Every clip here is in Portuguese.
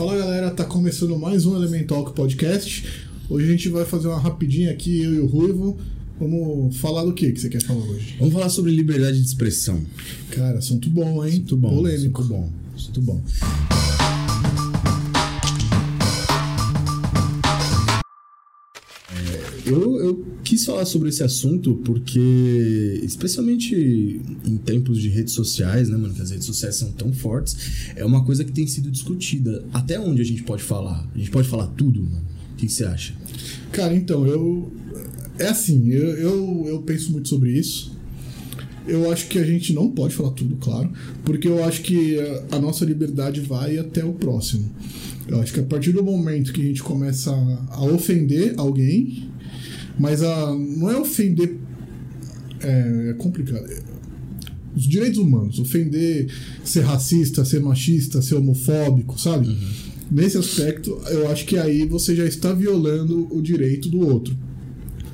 Fala galera, tá começando mais um Elemental Podcast. Hoje a gente vai fazer uma rapidinha aqui, eu e o Ruivo. Vamos falar do que que você quer falar hoje? Vamos falar sobre liberdade de expressão. Cara, assunto bom, hein? Muito bom. Polêmico. Assunto bom. Assunto bom. É, eu quis falar sobre esse assunto porque, especialmente em tempos de redes sociais, né, mano? Que as redes sociais são tão fortes, é uma coisa que tem sido discutida. Até onde a gente pode falar? A gente pode falar tudo, mano? O que você acha? Cara, então, eu. É assim, eu, eu, eu penso muito sobre isso. Eu acho que a gente não pode falar tudo, claro, porque eu acho que a, nossa liberdade vai até o próximo. Eu acho que a partir do momento que a gente começa a ofender alguém, mas a, não é ofender. É, é complicado. Os direitos humanos, ofender, ser racista, ser machista, ser homofóbico, sabe? Nesse aspecto, eu acho que aí você já está violando o direito do outro.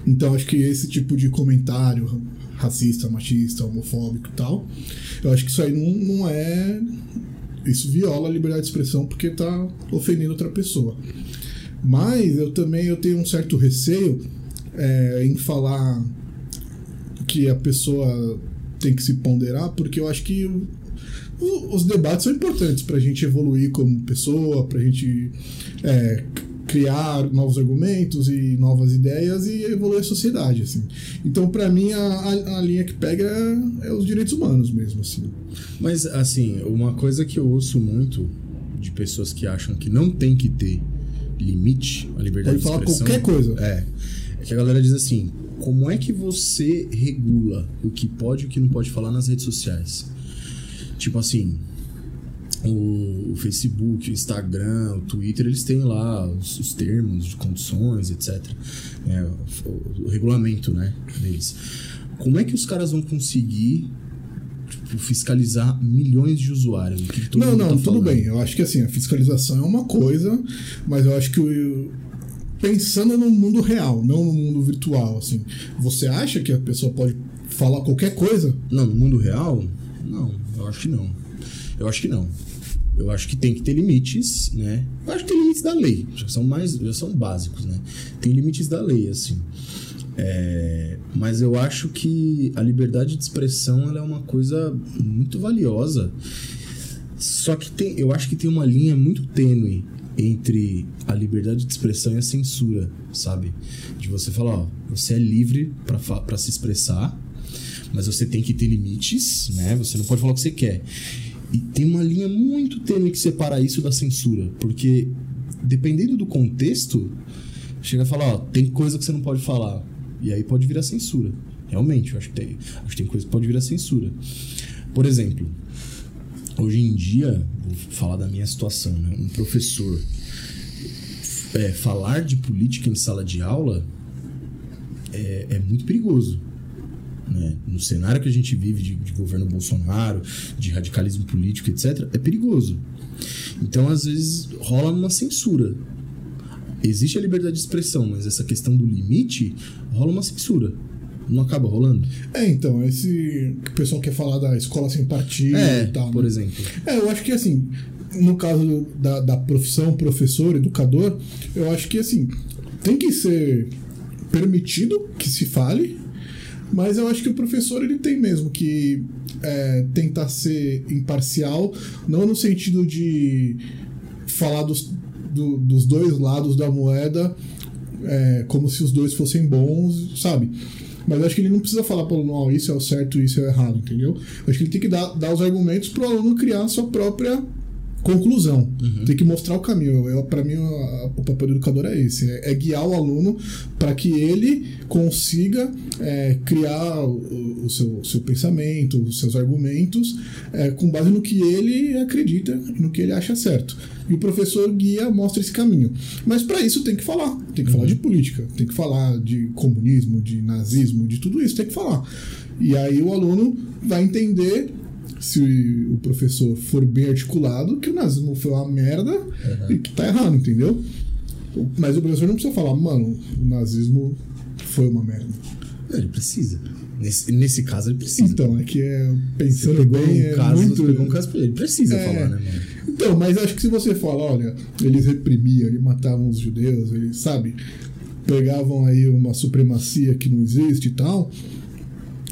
Então acho que esse tipo de comentário racista, machista, homofóbico e tal, eu acho que isso aí não, não é. Isso viola a liberdade de expressão porque tá ofendendo outra pessoa. Mas eu também eu tenho um certo receio é, em falar que a pessoa tem que se ponderar, porque eu acho que o- os debates são importantes para a gente evoluir como pessoa, para a gente é, criar novos argumentos e novas ideias e evoluir a sociedade, assim. Então, para mim, a, a- a linha que pega é, é os direitos humanos mesmo, assim. Mas, assim, uma coisa que eu ouço muito de pessoas que acham que não tem que ter limite à liberdade Pode falar de expressão. qualquer coisa. É. Que a galera diz assim: como é que você regula o que pode e o que não pode falar nas redes sociais? Tipo assim. O, Facebook, o Instagram, o Twitter, eles têm lá os, os termos de condições, etc. É, o, o regulamento, né, deles. Como é que os caras vão conseguir tipo, fiscalizar milhões de usuários? Não, não, tá tudo bem. Eu acho que assim, a fiscalização é uma coisa, mas eu acho que o- pensando no mundo real, não no mundo virtual, assim, você acha que a pessoa pode falar qualquer coisa? Não, no mundo real, não, eu acho que não. Eu acho que não. Eu acho que tem que ter limites, né? Eu acho que tem limites da lei, já são mais, já são básicos, né? Tem limites da lei, assim. É, mas eu acho que a liberdade de expressão é uma coisa muito valiosa. Só que tem, eu acho que tem uma linha muito tênue entre a liberdade de expressão e a censura, sabe? De você falar, ó, você é livre para se expressar, mas você tem que ter limites, né? Você não pode falar o que você quer. E tem uma linha muito tênue que separa isso da censura, porque dependendo do contexto, chega a falar, ó, tem coisa que você não pode falar, e aí pode virar censura. Realmente, eu acho que tem, acho que tem coisa que pode virar censura. Por exemplo, hoje em dia, falar da minha situação, né? Um professor é, falar de política em sala de aula é, é muito perigoso. Né? No cenário que a gente vive de, de governo Bolsonaro, de radicalismo político, etc., é perigoso. Então, às vezes, rola uma censura. Existe a liberdade de expressão, mas essa questão do limite rola uma censura. Não acaba rolando? É, então, esse o pessoal quer falar da escola sem partido É, e tal. por né? exemplo. É, eu acho que assim, no caso da, da profissão professor, educador, eu acho que assim, tem que ser permitido que se fale, mas eu acho que o professor ele tem mesmo que é, tentar ser imparcial, não no sentido de falar dos, do- dos dois lados da moeda é, como se os dois fossem bons, sabe? Mas acho que ele não precisa falar para o aluno, ó, isso é o certo, isso é o errado, entendeu? Eu acho que ele tem que dar, dar os argumentos para o aluno criar a sua própria conclusão. Tem que mostrar o caminho. Eu, para mim, a- o papel do educador é esse: é, é guiar o aluno para que ele consiga é, criar o, o seu, seu pensamento, os seus argumentos, é, com base no que ele acredita, no que ele acha certo. E o professor guia, mostra esse caminho. Mas para isso tem que falar. Tem que falar de política, tem que falar de comunismo, de nazismo, de tudo isso, tem que falar. E aí o aluno vai entender se o professor for bem articulado, que o nazismo foi uma merda e que tá errado, entendeu? Mas o professor não precisa falar, mano, o nazismo foi uma merda. Ele precisa. Nesse, nesse caso, ele precisa. Então, é que é, pensando bem, um é caso, muito... você pegou um caso pra ele. Ele precisa É. falar, né, mano? Então, mas acho que se você fala, olha, eles reprimiam, eles matavam os judeus, eles, sabe, pegavam aí uma supremacia que não existe e tal,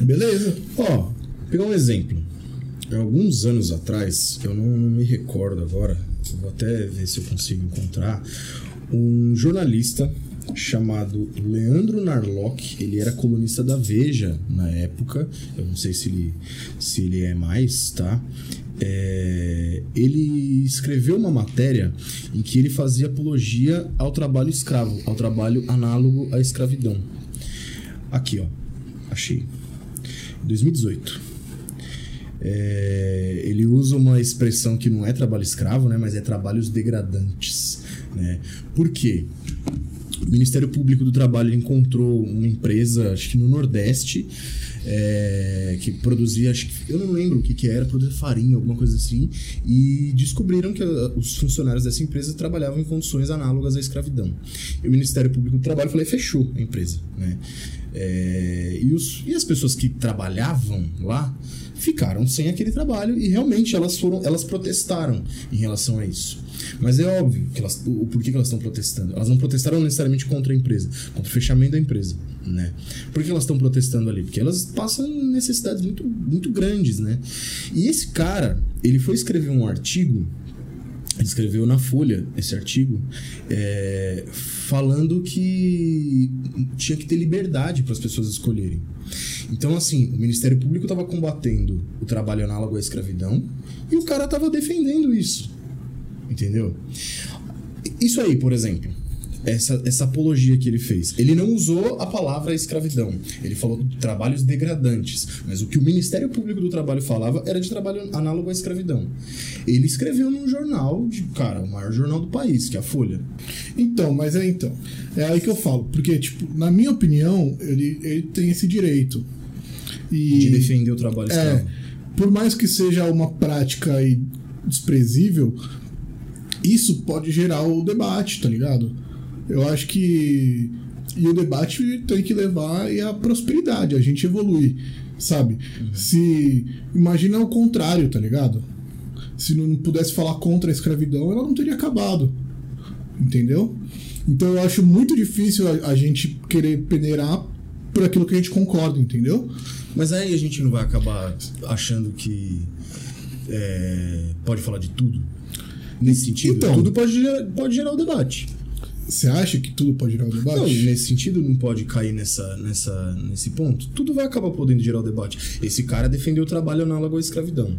beleza. Ó, pegar um exemplo. Alguns anos atrás, eu não, não me recordo agora, vou até ver se eu consigo encontrar, um jornalista chamado Leandro Narlock, ele era colunista da Veja na época, eu não sei se ele, se ele é mais, tá? É, ele escreveu uma matéria em que ele fazia apologia ao trabalho escravo, ao trabalho análogo à escravidão. Aqui, ó, achei. 2018. É, ele usa uma expressão que não é trabalho escravo, né, mas é trabalhos degradantes. Né? Por quê? O Ministério Público do Trabalho encontrou uma empresa, acho que no Nordeste, é, que produzia, acho que, eu não lembro o que, que era, produzia farinha, alguma coisa assim, e descobriram que os funcionários dessa empresa trabalhavam em condições análogas à escravidão. E o Ministério Público do Trabalho falou, fechou a empresa. Né? É, e, os, e as pessoas que trabalhavam lá ficaram sem aquele trabalho e realmente elas foram elas protestaram em relação a isso. Mas é óbvio que elas, o, por que elas estão protestando. Elas não protestaram necessariamente contra a empresa contra o fechamento da empresa né? Por que elas estão protestando ali? Porque elas passam necessidades muito muito grandes né? E esse cara ele foi escrever um artigo escreveu na Folha esse artigo é, falando que tinha que ter liberdade para as pessoas escolherem. Então, assim, o Ministério Público estava combatendo o trabalho análogo à escravidão e o cara estava defendendo isso. Entendeu? Isso aí, por exemplo essa, essa apologia que ele fez. Ele não usou a palavra escravidão. Ele falou de trabalhos degradantes. Mas o que o Ministério Público do Trabalho falava era de trabalho análogo à escravidão. Ele escreveu num jornal, de, cara, o maior jornal do país, que é a Folha. Então, mas é então. É aí que eu falo. Porque, tipo, na minha opinião, ele, ele tem esse direito. E, de defender o trabalho é, escravo. É, por mais que seja uma prática desprezível, isso pode gerar o debate, tá ligado? Eu acho que. E o debate tem que levar a prosperidade, a gente evoluir, sabe? Uhum. Se. Imagina o contrário, tá ligado? Se não pudesse falar contra a escravidão, ela não teria acabado. Entendeu? Então eu acho muito difícil a, a gente querer peneirar por aquilo que a gente concorda, entendeu? Mas aí a gente não vai acabar achando que é, pode falar de tudo? Nesse sentido? Então, tudo pode gerar, pode gerar o debate. Você acha que tudo pode gerar o debate? Não, nesse sentido não pode cair nessa, nessa, nesse ponto. Tudo vai acabar podendo gerar o debate. Esse cara defendeu o trabalho análogo à escravidão.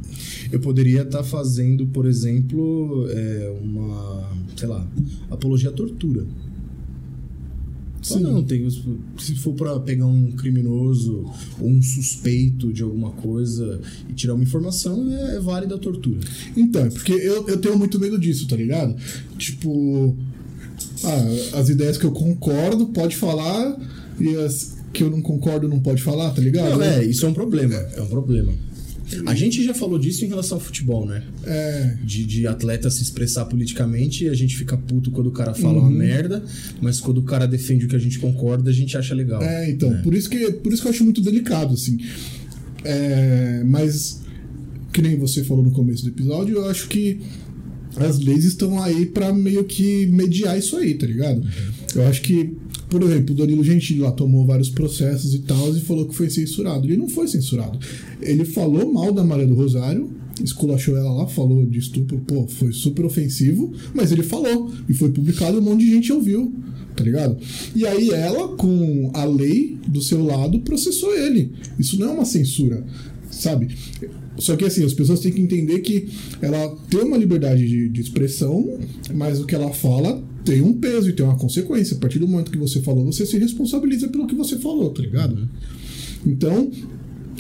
Eu poderia estar tá fazendo, por exemplo, é, uma, sei lá, apologia à tortura. Sim. não, tem, se for para pegar um criminoso ou um suspeito de alguma coisa e tirar uma informação, é, é válida a tortura. Então, é porque eu, eu tenho muito medo disso, tá ligado? Tipo, ah, as ideias que eu concordo, pode falar, e as que eu não concordo, não pode falar, tá ligado? Não, é, isso é um problema. É um problema. A gente já falou disso em relação ao futebol, né? É. De, de atleta se expressar politicamente e a gente fica puto quando o cara fala uhum. uma merda, mas quando o cara defende o que a gente concorda, a gente acha legal. É, então, né? por, isso que, por isso que eu acho muito delicado, assim. É, mas, que nem você falou no começo do episódio, eu acho que as leis estão aí para meio que mediar isso aí, tá ligado? Eu acho que, por exemplo, o Danilo Gentili lá tomou vários processos e tal e falou que foi censurado. Ele não foi censurado. Ele falou mal da Maria do Rosário, esculachou ela lá, falou de estupro, pô, foi super ofensivo, mas ele falou e foi publicado um monte de gente ouviu, tá ligado? E aí ela, com a lei do seu lado, processou ele. Isso não é uma censura, sabe? Só que assim, as pessoas têm que entender que ela tem uma liberdade de, de expressão, mas o que ela fala tem um peso e tem uma consequência. A partir do momento que você falou, você se responsabiliza pelo que você falou, tá ligado? Então,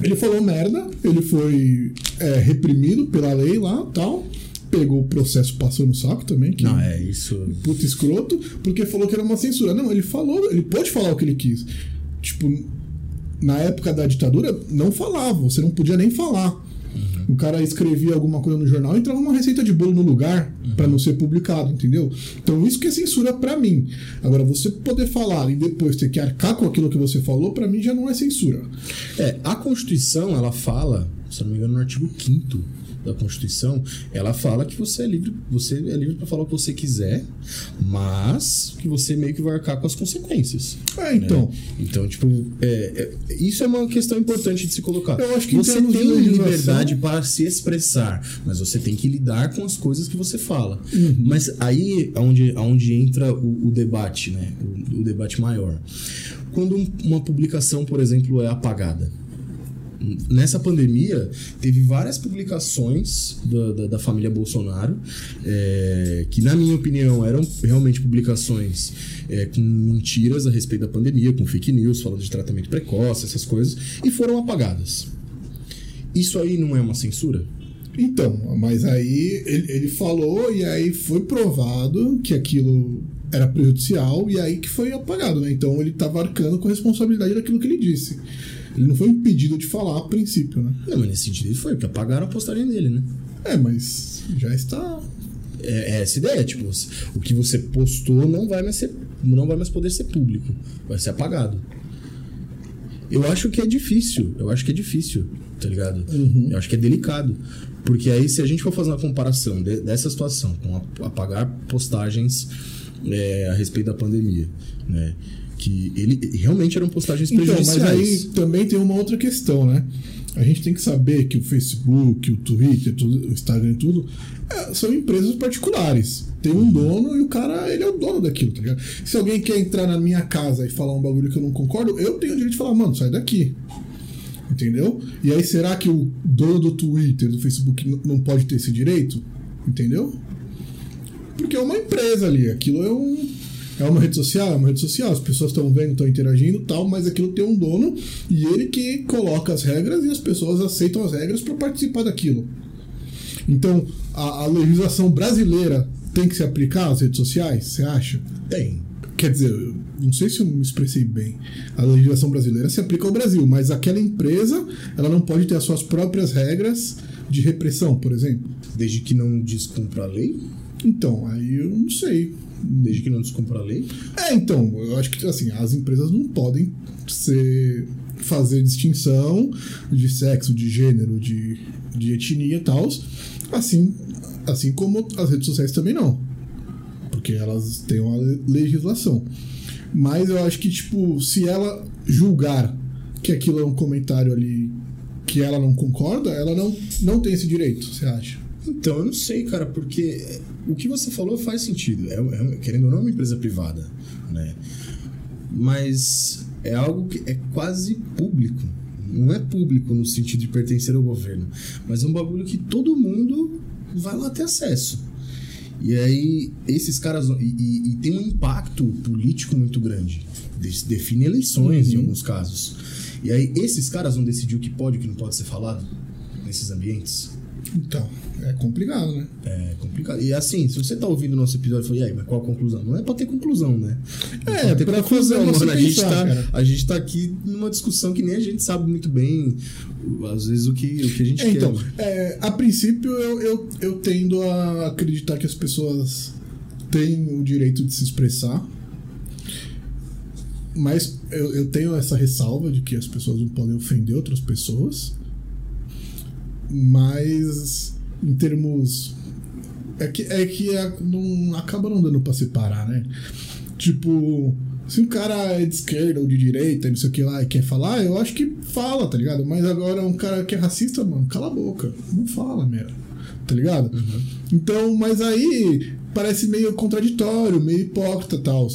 ele falou merda, ele foi é, reprimido pela lei lá tal. Pegou o processo, passou no saco também. Que não, é isso. Puta escroto, porque falou que era uma censura. Não, ele falou, ele pode falar o que ele quis. Tipo, na época da ditadura, não falava, você não podia nem falar. O cara escrevia alguma coisa no jornal e entrava uma receita de bolo no lugar uhum. para não ser publicado, entendeu? Então isso que é censura para mim. Agora você poder falar e depois ter que arcar com aquilo que você falou, para mim já não é censura. É, a Constituição ela fala, se não me engano, no artigo 5 da Constituição, ela fala que você é livre, você é livre para falar o que você quiser, mas que você meio que vai arcar com as consequências. É, então. né? Então, tipo, é, é- isso é uma questão importante de se colocar. Eu acho que você tem liberdade para se expressar, mas você tem que lidar com as coisas que você fala. Uhum. Mas aí é onde, onde entra o, o debate, né? O, o debate maior. Quando um- uma publicação, por exemplo, é apagada. Nessa pandemia, teve várias publicações da, da, da família Bolsonaro, é, que, na minha opinião, eram realmente publicações é, com mentiras a respeito da pandemia, com fake news, falando de tratamento precoce, essas coisas, e foram apagadas. Isso aí não é uma censura? Então, mas aí ele, ele falou e aí foi provado que aquilo era prejudicial e aí que foi apagado, né? Então ele estava arcando com a responsabilidade daquilo que ele disse. Ele não foi impedido de falar a princípio, né? Não, mas nesse sentido ele foi, porque apagaram a postagem dele, né? É, mas já está. É, é essa ideia, tipo, o que você postou não vai mais ser, não vai mais poder ser público, vai ser apagado. Eu acho que é difícil, eu acho que é difícil, tá ligado? Eu acho que é delicado, porque aí se a gente for fazer uma comparação de- dessa situação com a- apagar postagens é, a respeito da pandemia, né? Que ele realmente eram postagens Então, mas aí também tem uma outra questão, né? A gente tem que saber que o Facebook, o Twitter, tudo, o Instagram e tudo é, são empresas particulares. Tem um dono e o cara, ele é o dono daquilo, tá ligado? Se alguém quer entrar na minha casa e falar um bagulho que eu não concordo, eu tenho o direito de falar, mano, sai daqui. Entendeu? E aí, será que o dono do Twitter, do Facebook, não pode ter esse direito? Entendeu? Porque é uma empresa ali, aquilo é um. É uma rede social, é uma rede social, as pessoas estão vendo, estão interagindo e tal, mas aquilo tem um dono e ele que coloca as regras e as pessoas aceitam as regras para participar daquilo. Então, a, a legislação brasileira tem que se aplicar às redes sociais, você acha? Tem. Quer dizer, eu não sei se eu me expressei bem. A legislação brasileira se aplica ao Brasil, mas aquela empresa ela não pode ter as suas próprias regras de repressão, por exemplo. Desde que não descumpra a lei? Então, aí eu não sei. Desde que não descumpra a lei? É, então, eu acho que assim, as empresas não podem ser fazer distinção de sexo, de gênero, de, de etnia e tal, assim, assim como as redes sociais também não. Porque elas têm uma le- legislação. Mas eu acho que, tipo, se ela julgar que aquilo é um comentário ali que ela não concorda, ela não, não tem esse direito, você acha? Então, eu não sei, cara, porque o que você falou faz sentido. É, é- querendo ou não, é uma empresa privada, né? Mas é algo que é quase público. Não é público no sentido de pertencer ao governo, mas é um bagulho que todo mundo vai lá ter acesso. E aí, esses caras. E, e- e tem um impacto político muito grande. De- Define eleições em alguns casos. E aí, esses caras vão decidir o que pode e o que não pode ser falado nesses ambientes. Então, é complicado, né? É complicado. E assim, se você tá ouvindo o nosso episódio e fala, e aí, mas qual a conclusão? Não é pra ter conclusão, né? É, ter pra fazer você A gente, tá, cara. a gente tá aqui numa discussão que nem a gente sabe muito bem, às vezes, o que, o que a gente É, quer. então, é, a princípio eu, eu, eu tendo a acreditar que as pessoas têm o direito de se expressar, mas eu, eu tenho essa ressalva de que as pessoas não podem ofender outras pessoas, mas em termos. É que, é que a- não, acaba não dando pra separar, né? Tipo, se um cara é de esquerda ou de direita, não sei o que lá, e quer falar, eu acho que fala, tá ligado? Mas agora um cara que é racista, mano, cala a boca. Não fala, meu. Tá ligado? Então, mas aí parece meio contraditório, meio hipócrita e tal.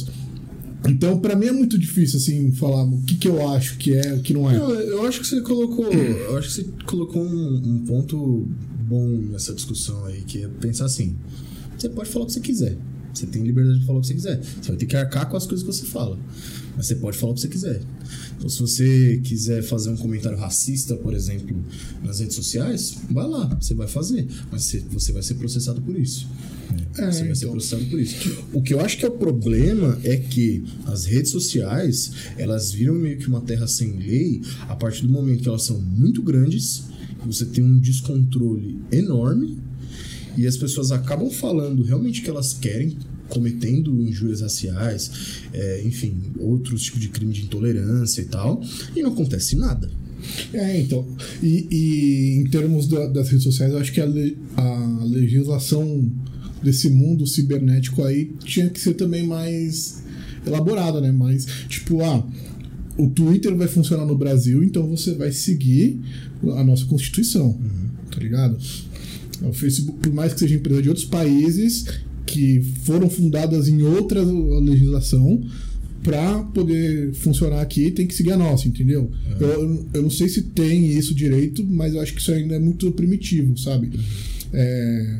Então, pra mim é muito difícil, assim, falar o que, que eu acho que é, o que não é. Não, eu acho que você colocou. Eu acho que você colocou um, um ponto bom nessa discussão aí, que é pensar assim: você pode falar o que você quiser. Você tem liberdade de falar o que você quiser. Você vai ter que arcar com as coisas que você fala. Mas você pode falar o que você quiser. Então, se você quiser fazer um comentário racista, por exemplo, nas redes sociais, vai lá, você vai fazer. Mas você, vai ser processado por isso. É, você vai ser então. processado por isso. O que eu acho que é o problema é que as redes sociais, elas viram meio que uma terra sem lei a partir do momento que elas são muito grandes, que você tem um descontrole enorme e as pessoas acabam falando realmente que elas querem, cometendo injúrias raciais, é, enfim, outros tipos de crime de intolerância e tal, e não acontece nada. É, então. E, e em termos da- das redes sociais, eu acho que a, le- a legislação desse mundo cibernético aí tinha que ser também mais elaborada, né? Mais, tipo, ah, o Twitter vai funcionar no Brasil, então você vai seguir a nossa Constituição, tá ligado? O Facebook, por mais que seja empresa de outros países que foram fundadas em outra legislação, para poder funcionar aqui tem que seguir a nossa, entendeu? Eu, eu não sei se tem isso direito, mas eu acho que isso ainda é muito primitivo, sabe? É,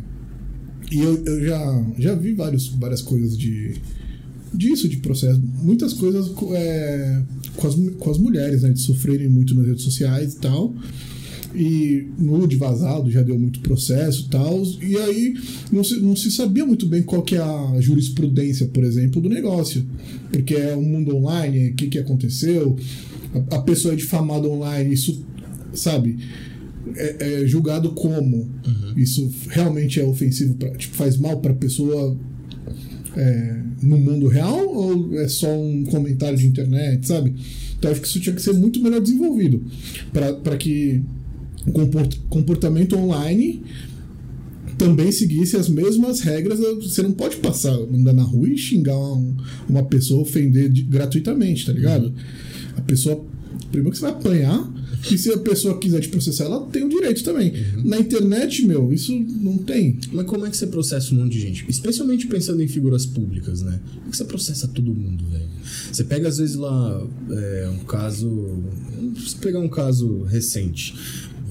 e eu, eu já, já vi vários, várias coisas de disso, de processo. Muitas coisas co- é, com, as, com as mulheres, né? De sofrerem muito nas redes sociais e tal. E nude vazado já deu muito processo e tal. E aí não se, não se sabia muito bem qual que é a jurisprudência, por exemplo, do negócio. Porque é um mundo online, o que, que aconteceu, a, a pessoa é difamada online, isso, sabe? É, é julgado como isso realmente é ofensivo, pra, tipo, faz mal para a pessoa é, no mundo real ou é só um comentário de internet, sabe? Então acho que isso tinha que ser muito melhor desenvolvido para que comportamento online também seguisse as mesmas regras. Você não pode passar, andar na rua e xingar um- uma pessoa, ofender de- gratuitamente, tá ligado? A pessoa. Primeiro que você vai apanhar, e se a pessoa quiser te processar, ela tem o direito também. Na internet, meu, isso não tem. Mas como é que você processa um monte de gente? Especialmente pensando em figuras públicas, né? Como é que você processa todo mundo, velho? Você pega, às vezes, lá é, um caso. Vamos pegar um caso recente.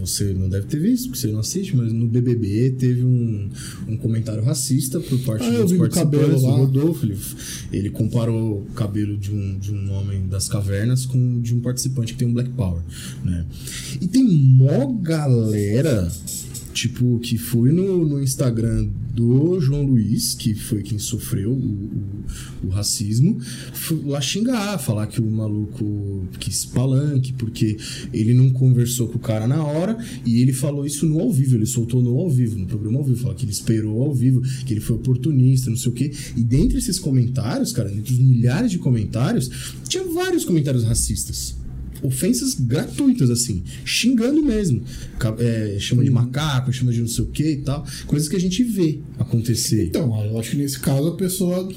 Você não deve ter visto, porque você não assiste, mas no BBB teve um, um comentário racista por parte Ah, dos participantes do. Rodolfo. Ele, ele comparou o cabelo de um, de um homem das cavernas com o de um participante que tem um Black Power, né? E tem mó galera tipo, que foi no, no Instagram do João Luiz, que foi quem sofreu o, o, o racismo, lá xingar, falar que o maluco quis palanque, porque ele não conversou com o cara na hora, e ele falou isso no ao vivo, ele soltou no ao vivo, no programa ao vivo, falou que ele esperou ao vivo, que ele foi oportunista, não sei o quê. E dentre esses comentários, cara, dentre os milhares de comentários, tinha vários comentários racistas ofensas gratuitas, assim, xingando mesmo. É, chama de macaco, chama de não sei o que e tal. Coisas que a gente vê acontecer. Então, eu acho que nesse caso a pessoa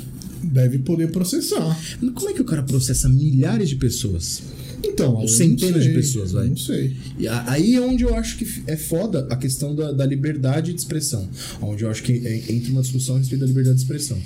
deve poder processar. Mas como é que o cara processa milhares de pessoas? Então, não centenas de pessoas, vai. Não sei. E aí é onde eu acho que é foda a questão da, da liberdade de expressão. Onde eu acho que é- entra uma discussão a respeito da liberdade de expressão.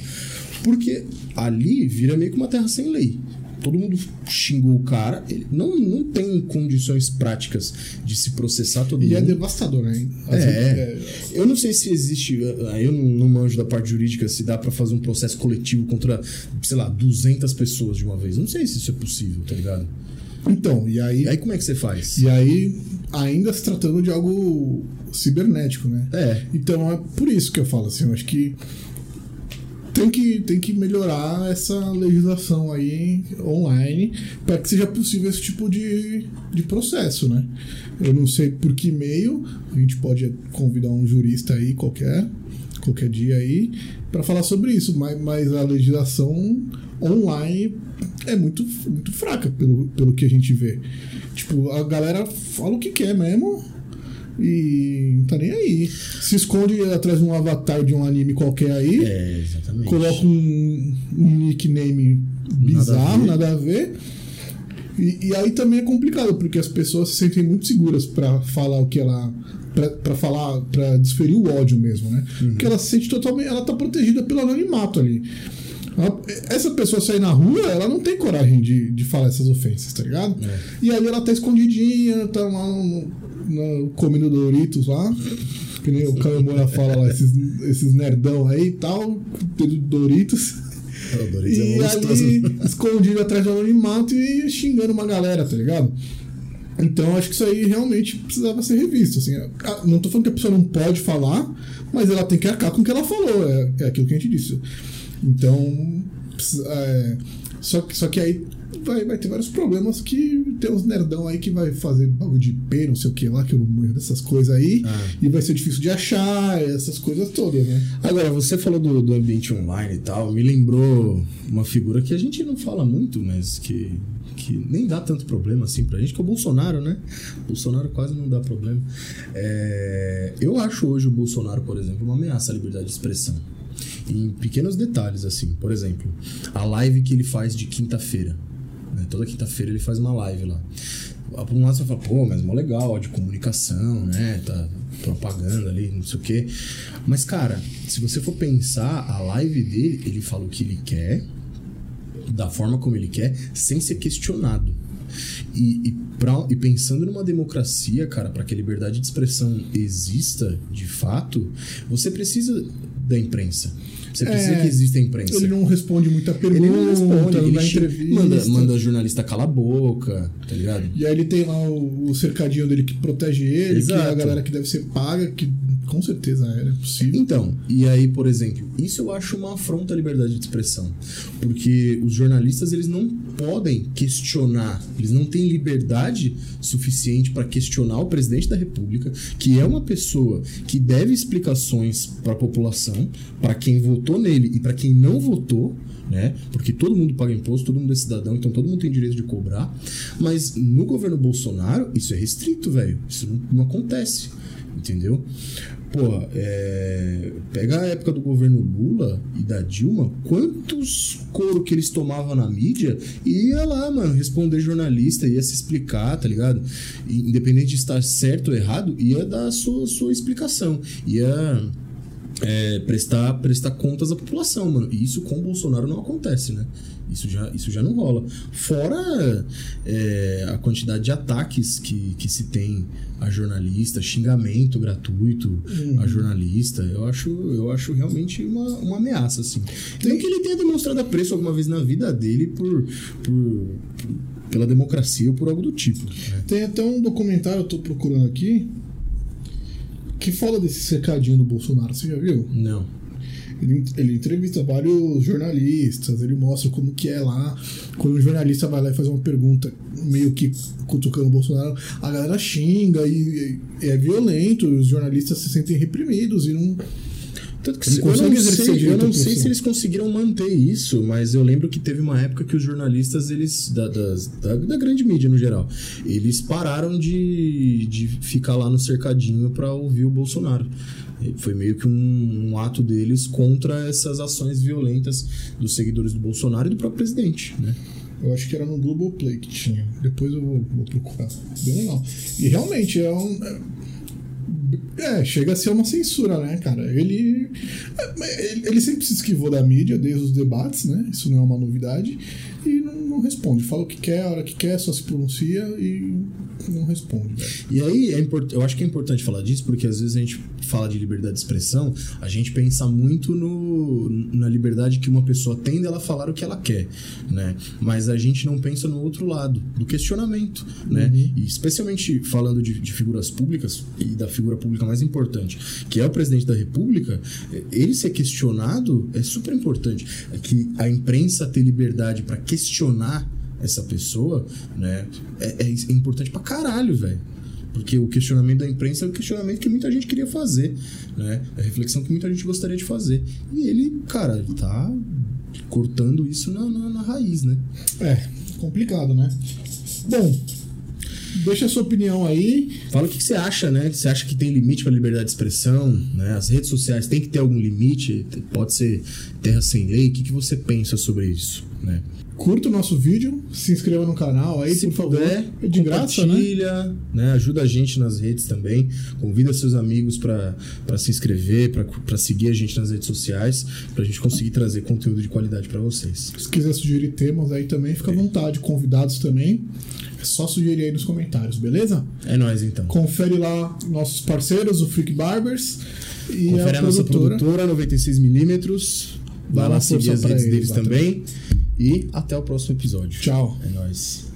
Porque ali vira meio que uma terra sem lei. Todo mundo xingou o cara, ele não, não tem condições práticas de se processar todo E é mundo. devastador, né? É, vezes, eu não sei se existe, aí eu não, não manjo da parte jurídica, se dá pra fazer um processo coletivo contra, sei lá, 200 pessoas de uma vez. Não sei se isso é possível, tá ligado? Então, e aí, E aí como é que você faz? e aí, ainda se tratando de algo cibernético, né? É. Então é por isso que eu falo assim, eu acho que tem que, tem que melhorar essa legislação aí online para que seja possível esse tipo de, de processo, né? Eu não sei por que meio, a gente pode convidar um jurista aí qualquer, qualquer dia aí, para falar sobre isso, mas, mas a legislação online é muito, muito fraca pelo, pelo que a gente vê. Tipo, a galera fala o que quer mesmo, e não tá nem aí. Se esconde atrás de um avatar de um anime qualquer aí, É, exatamente. coloca um, um nickname bizarro, nada a ver. E, e aí também é complicado, porque as pessoas se sentem muito seguras pra falar o que ela. Pra, pra falar, pra desferir o ódio mesmo, né? Porque ela se sente totalmente. Ela tá protegida pelo anonimato ali. Ela- essa pessoa sair na rua, ela não tem coragem de, de falar essas ofensas, tá ligado? E ali ela tá escondidinha, tá lá no, no- comendo Doritos lá. Que nem o Kamemura fala lá, esses, esses nerdão aí e tal, tendo Doritos. O Doritos é E monstruoso. ali, escondido atrás do anonimato e xingando uma galera, tá ligado? Então acho que isso aí realmente precisava ser revisto. Assim, Ah, não tô falando que a pessoa não pode falar, mas ela tem que arcar com o que ela falou. É, é aquilo que a gente disse. Então, é, Só que, só que aí vai, vai ter vários problemas que tem uns nerdão aí que vai fazer bagulho de IP, não sei o que lá, que eu não manjo dessas coisas aí, Ah. e vai ser difícil de achar, essas coisas todas, né? Agora, você falou do, do ambiente online e tal, me lembrou uma figura que a gente não fala muito, mas que, que nem dá tanto problema assim pra gente, que é o Bolsonaro, né? O Bolsonaro quase não dá problema. É, eu acho hoje o Bolsonaro, por exemplo, uma ameaça à liberdade de expressão. Em pequenos detalhes, assim. Por exemplo, a live que ele faz de quinta-feira. Né? Toda quinta-feira ele faz uma live lá. Por um lado você fala, pô, mas mó legal, de comunicação, né? Tá propaganda ali, não sei o quê. Mas, cara, se você for pensar, a live dele, ele fala o que ele quer, da forma como ele quer, sem ser questionado. E, e, pra- e pensando numa democracia, cara, para que a liberdade de expressão exista de fato, você precisa da imprensa. Você precisa É, que exista a imprensa. Ele não responde muita pergunta, Ele não responde, ele entrevista. manda, manda o jornalista calar a boca, tá ligado? E aí ele tem lá o, o cercadinho dele que protege ele, que é a Exato. galera que deve ser paga, que com certeza é, é possível. Então, e aí, por exemplo, isso eu acho uma afronta à liberdade de expressão. Porque os jornalistas, eles não podem questionar, eles não têm liberdade suficiente para questionar o presidente da República, que é uma pessoa que deve explicações para a população, para quem votou nele e para quem não votou. Né? Porque todo mundo paga imposto, todo mundo é cidadão, então todo mundo tem direito de cobrar. Mas no governo Bolsonaro, isso é restrito, velho. Isso não, não acontece. Entendeu? Porra, é... pega a época do governo Lula e da Dilma, quantos couro que eles tomavam na mídia e ia lá, mano, responder jornalista, ia se explicar, tá ligado? Independente de estar certo ou errado, ia dar a sua, sua explicação. Ia é, prestar, prestar contas à população, mano. E isso com o Bolsonaro não acontece, né? Isso já, isso já não rola. Fora é, a quantidade de ataques que, que se tem a jornalista, xingamento gratuito a jornalista, eu acho, eu acho realmente uma, uma ameaça, assim. Nem que ele tenha demonstrado apreço alguma vez na vida dele por, por, por- pela democracia ou por algo do tipo. né? Tem até um documentário, eu tô procurando aqui, que fala desse cercadinho do Bolsonaro, você já viu? Não. Ele, ele entrevista vários jornalistas, ele mostra como que é lá. Quando um jornalista vai lá e faz uma pergunta meio que cutucando o Bolsonaro, a galera xinga e, e é violento, e os jornalistas se sentem reprimidos e não. Tanto que se- eu não, sei, eu não sei se eles conseguiram manter isso, mas eu lembro que teve uma época que os jornalistas, eles da, das- da, da grande mídia no geral, eles pararam de, de ficar lá no cercadinho pra ouvir o Bolsonaro. Foi meio que um, um ato deles contra essas ações violentas dos seguidores do Bolsonaro e do próprio presidente, né? Eu acho que era no Globoplay que tinha. Depois eu vou, vou procurar. Bem legal. E realmente é um. É- chega a ser uma censura, né, cara? Ele, ele. Ele sempre se esquivou da mídia desde os debates, né? Isso não é uma novidade. E não, não responde. Fala o que quer, a hora que quer, só se pronuncia e não responde, velho. E aí, é import... eu acho que é importante falar disso, porque às vezes a gente fala de liberdade de expressão, a gente pensa muito no... na liberdade que uma pessoa tem dela falar o que ela quer, né? Mas a gente não pensa no outro lado, do questionamento, né? E especialmente falando de, de figuras públicas e da figura pública mais importante, que é o presidente da República, ele ser questionado é super importante. É que a imprensa ter liberdade para questionar essa pessoa, né? É, é- é importante pra caralho, velho. Porque o questionamento da imprensa é o questionamento que muita gente queria fazer, né? É a reflexão que muita gente gostaria de fazer. E ele, cara, ele tá cortando isso na, na- na raiz, né? É, complicado, né? Bom, deixa a sua opinião aí. Fala o que, que você acha, né? Você acha que tem limite para liberdade de expressão? Né? As redes sociais têm que ter algum limite? Pode ser terra sem lei? O que, que você pensa sobre isso? Né? Curta o nosso vídeo, se inscreva no canal aí, Se por favor. puder, É de graça, né? compartilha, né? Ajuda a gente nas redes também. Convida seus amigos para se inscrever, para seguir a gente nas redes sociais, para a gente conseguir trazer conteúdo de qualidade para vocês. Se quiser sugerir temas aí também, fica à vontade. Convidados também. É só sugerir aí nos comentários, beleza? É nóis então. Confere lá nossos parceiros, o Freak Barbers e Confere a a nossa produtora. produtora 96mm. Dá Vai lá seguir as redes eles deles lá também. E até o próximo episódio. Tchau. É nóis.